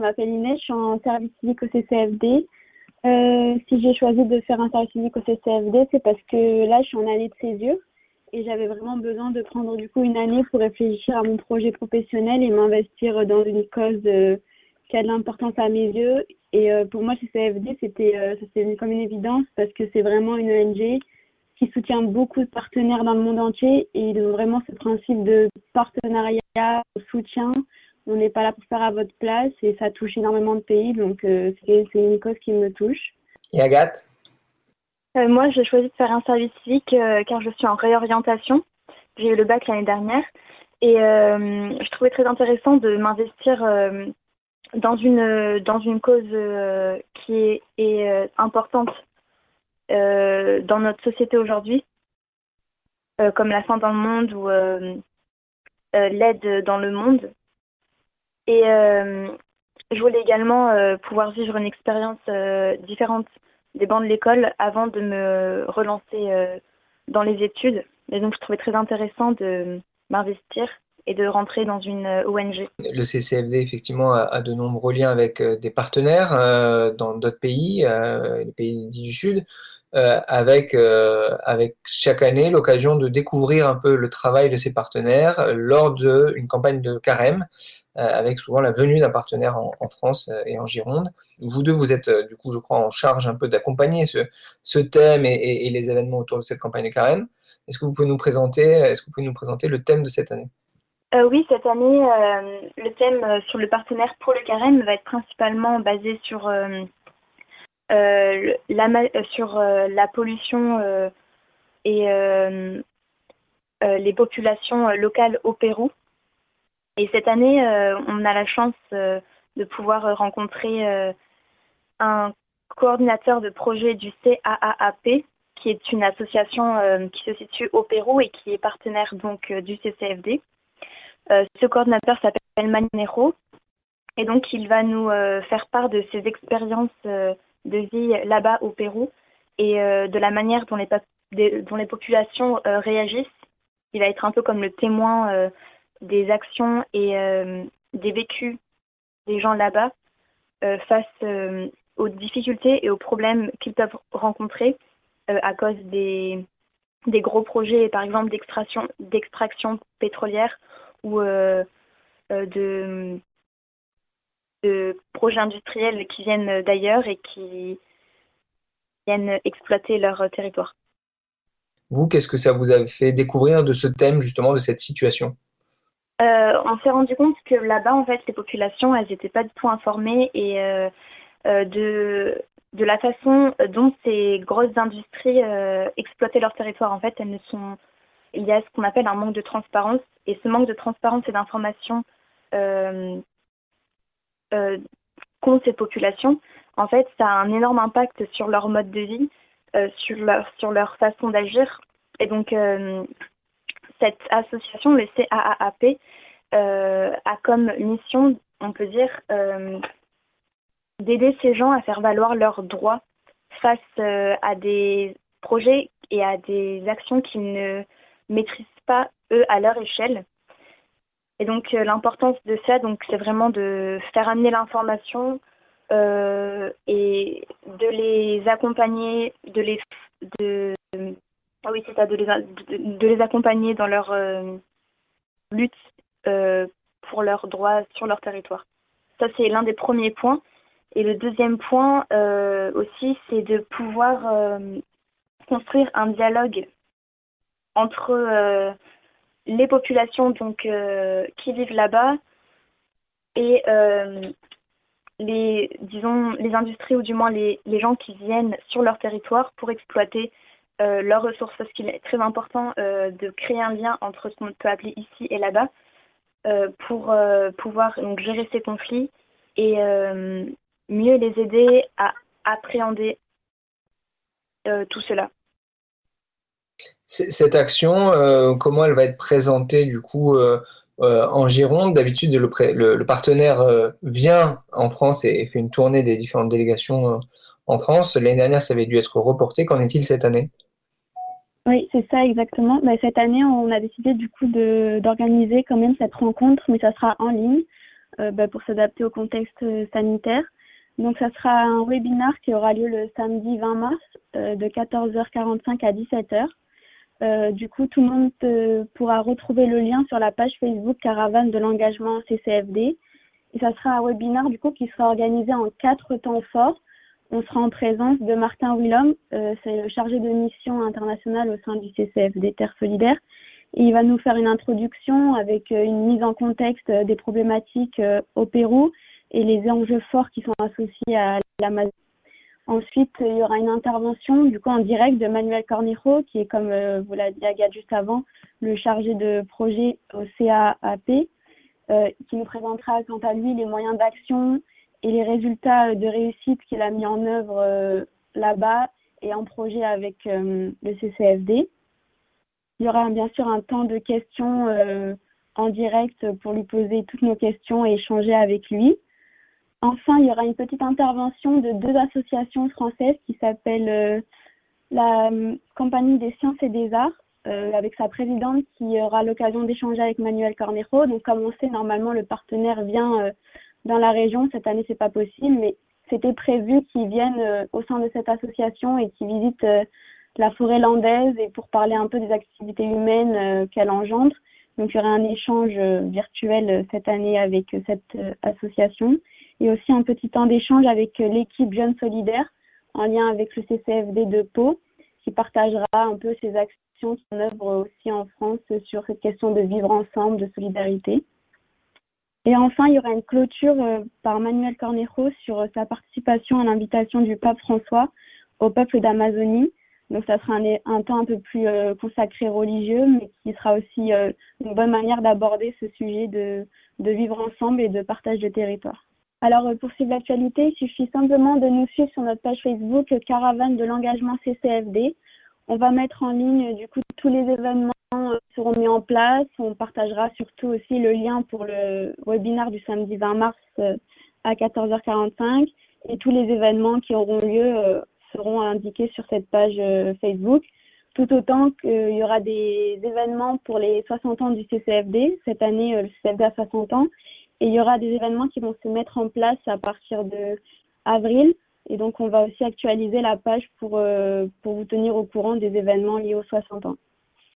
Je m'appelle Inès, je suis en service civique au CCFD. Euh, si j'ai choisi de faire un service civique au CCFD, c'est parce que là, je suis en année de césure et j'avais vraiment besoin de prendre du coup une année pour réfléchir à mon projet professionnel et m'investir dans une cause euh, qui a de l'importance à mes yeux. Et euh, pour moi, CCFD, c'était euh, c'était comme une évidence parce que c'est vraiment une ONG qui soutient beaucoup de partenaires dans le monde entier et ils ont vraiment ce principe de partenariat, de soutien. On n'est pas là pour faire à votre place et ça touche énormément de pays, donc c'est une cause qui me touche. Et Agathe? Euh, moi, j'ai choisi de faire un service civique euh, car je suis en réorientation. J'ai eu le bac l'année dernière et euh, je trouvais très intéressant de m'investir dans une dans une cause qui est, est importante dans notre société aujourd'hui, comme la faim dans le monde ou l'aide dans le monde. Et je voulais également pouvoir vivre une expérience différente des bancs de l'école avant de me relancer euh, dans les études. Et donc, je trouvais très intéressant de m'investir et de rentrer dans une euh, ONG. Le CCFD, effectivement, a, de nombreux liens avec euh, des partenaires dans d'autres pays, les pays du Sud, avec, chaque année l'occasion de découvrir un peu le travail de ces partenaires lors d'une campagne de carême, avec souvent la venue d'un partenaire en, France et en Gironde. Vous deux, vous êtes, du coup, je crois, en charge un peu d'accompagner ce, ce, thème et, et, les événements autour de cette campagne de carême. Est-ce que vous pouvez nous présenter, est-ce que vous pouvez nous présenter le thème de cette année? Euh, oui, cette année, euh, le thème euh, sur le partenaire pour le carême va être principalement basé sur, la, sur la pollution et les populations locales au Pérou. Et cette année, on a la chance de pouvoir rencontrer un coordinateur de projet du CAAAP, qui est une association qui se situe au Pérou et qui est partenaire donc du CCFD. Euh, ce coordinateur s'appelle Manero et donc il va nous euh, faire part de ses expériences euh, de vie là-bas au Pérou et de la manière dont les, dont les populations réagissent. Il va être un peu comme le témoin des actions et des vécus des gens là-bas face aux difficultés et aux problèmes qu'ils peuvent rencontrer à cause des, des gros projets, par exemple d'extraction pétrolière ou euh, euh, de, de projets industriels qui viennent d'ailleurs et qui viennent exploiter leur territoire. Vous, qu'est-ce que ça vous a fait découvrir de ce thème, justement, de cette situation? Euh, On s'est rendu compte que là-bas, en fait, les populations, elles n'étaient pas du tout informées et de, de la façon dont ces grosses industries exploitaient leur territoire. En fait, elles ne sont il y a ce qu'on appelle un manque de transparence. Et ce manque de transparence et d'information euh, euh, qu'ont ces populations, en fait, ça a un énorme impact sur leur mode de vie, euh, sur, leur, sur leur façon d'agir. Et donc, euh, cette association, le CAAAP, a comme mission, on peut dire, d'aider ces gens à faire valoir leurs droits face à des projets et à des actions qui ne maîtrisent pas eux à leur échelle. Et donc euh, l'importance de ça, donc c'est vraiment de faire amener l'information euh, et de les accompagner, de les de ah oui de les de, les accompagner dans leur euh, lutte pour leurs droits sur leur territoire. Ça c'est l'un des premiers points. Et le deuxième point aussi, c'est de pouvoir construire un dialogue entre euh, les populations donc, euh, qui vivent là-bas et euh, les, disons, les industries ou du moins les, les, gens qui viennent sur leur territoire pour exploiter leurs ressources. Parce qu'il est très important de créer un lien entre ce qu'on peut appeler ici et là-bas pour pouvoir donc, gérer ces conflits et mieux les aider à appréhender tout cela. Cette action, euh, comment elle va être présentée du coup euh, euh, en Gironde? D'habitude, le, partenaire vient en France et, fait une tournée des différentes délégations en France. L'année dernière, ça avait dû être reporté. Qu'en est-il cette année? Oui, c'est ça exactement. Bah, cette année, on a décidé du coup d'organiser quand même cette rencontre, mais ça sera en ligne. bah, pour s'adapter au contexte sanitaire. Donc, ça sera un webinar qui aura lieu le samedi 20 mars de 14h45 à 17h. Du coup, tout le monde pourra retrouver le lien sur la page Facebook Caravane de l'engagement CCFD. Et ça sera un webinar du coup qui sera organisé en quatre temps forts. On sera en présence de Martin Willom, euh, c'est le chargé de mission internationale au sein du CCFD Terre Solidaire. Et il va nous faire une introduction avec euh, une mise en contexte des problématiques euh, au Pérou et les enjeux forts qui sont associés à l'Amazonie. Ensuite, il y aura une intervention du coup en direct de Manuel Cornejo, qui est, comme vous l'a dit Agathe juste avant, le chargé de projet au CAAP, euh, qui nous présentera quant à lui les moyens d'action et les résultats de réussite qu'il a mis en œuvre euh, là-bas et en projet avec euh, le CCFD. Il y aura bien sûr un temps de questions en direct pour lui poser toutes nos questions et échanger avec lui. Enfin, il y aura une petite intervention de deux associations françaises qui s'appellent la Compagnie des sciences et des arts euh, avec sa présidente qui aura l'occasion d'échanger avec Manuel Cornejo. Donc, comme on sait, normalement, le partenaire vient euh, dans la région. Cette année, c'est pas possible, mais c'était prévu qu'il vienne euh, au sein de cette association et qu'il visite la forêt landaise et pour parler un peu des activités humaines qu'elle engendre. Donc, il y aura un échange virtuel cette année avec cette association et aussi un petit temps d'échange avec l'équipe Jeunes Solidaires en lien avec le CCFD de Pau qui partagera un peu ses actions en œuvre aussi en France sur cette question de vivre ensemble, de solidarité. Et enfin, il y aura une clôture euh, par Manuel Cornejo sur sa participation à l'invitation du pape François au peuple d'Amazonie. Donc, ça sera un, temps un peu plus euh, consacré religieux, mais qui sera aussi euh, une bonne manière d'aborder ce sujet de, vivre ensemble et de partage de territoire. Alors, pour suivre l'actualité, il suffit simplement de nous suivre sur notre page Facebook Caravane de l'engagement CCFD. On va mettre en ligne du coup tous les événements euh, seront mis en place. On partagera surtout aussi le lien pour le webinaire du samedi 20 mars euh, à 14h45 et tous les événements qui auront lieu euh, seront indiqués sur cette page Facebook. Tout autant qu'il y aura des événements pour les 60 ans du CCFD. Cette année, le CCFD a 60 ans. Et il y aura des événements qui vont se mettre en place à partir de avril. Et donc, on va aussi actualiser la page pour, euh, pour vous tenir au courant des événements liés aux 60 ans.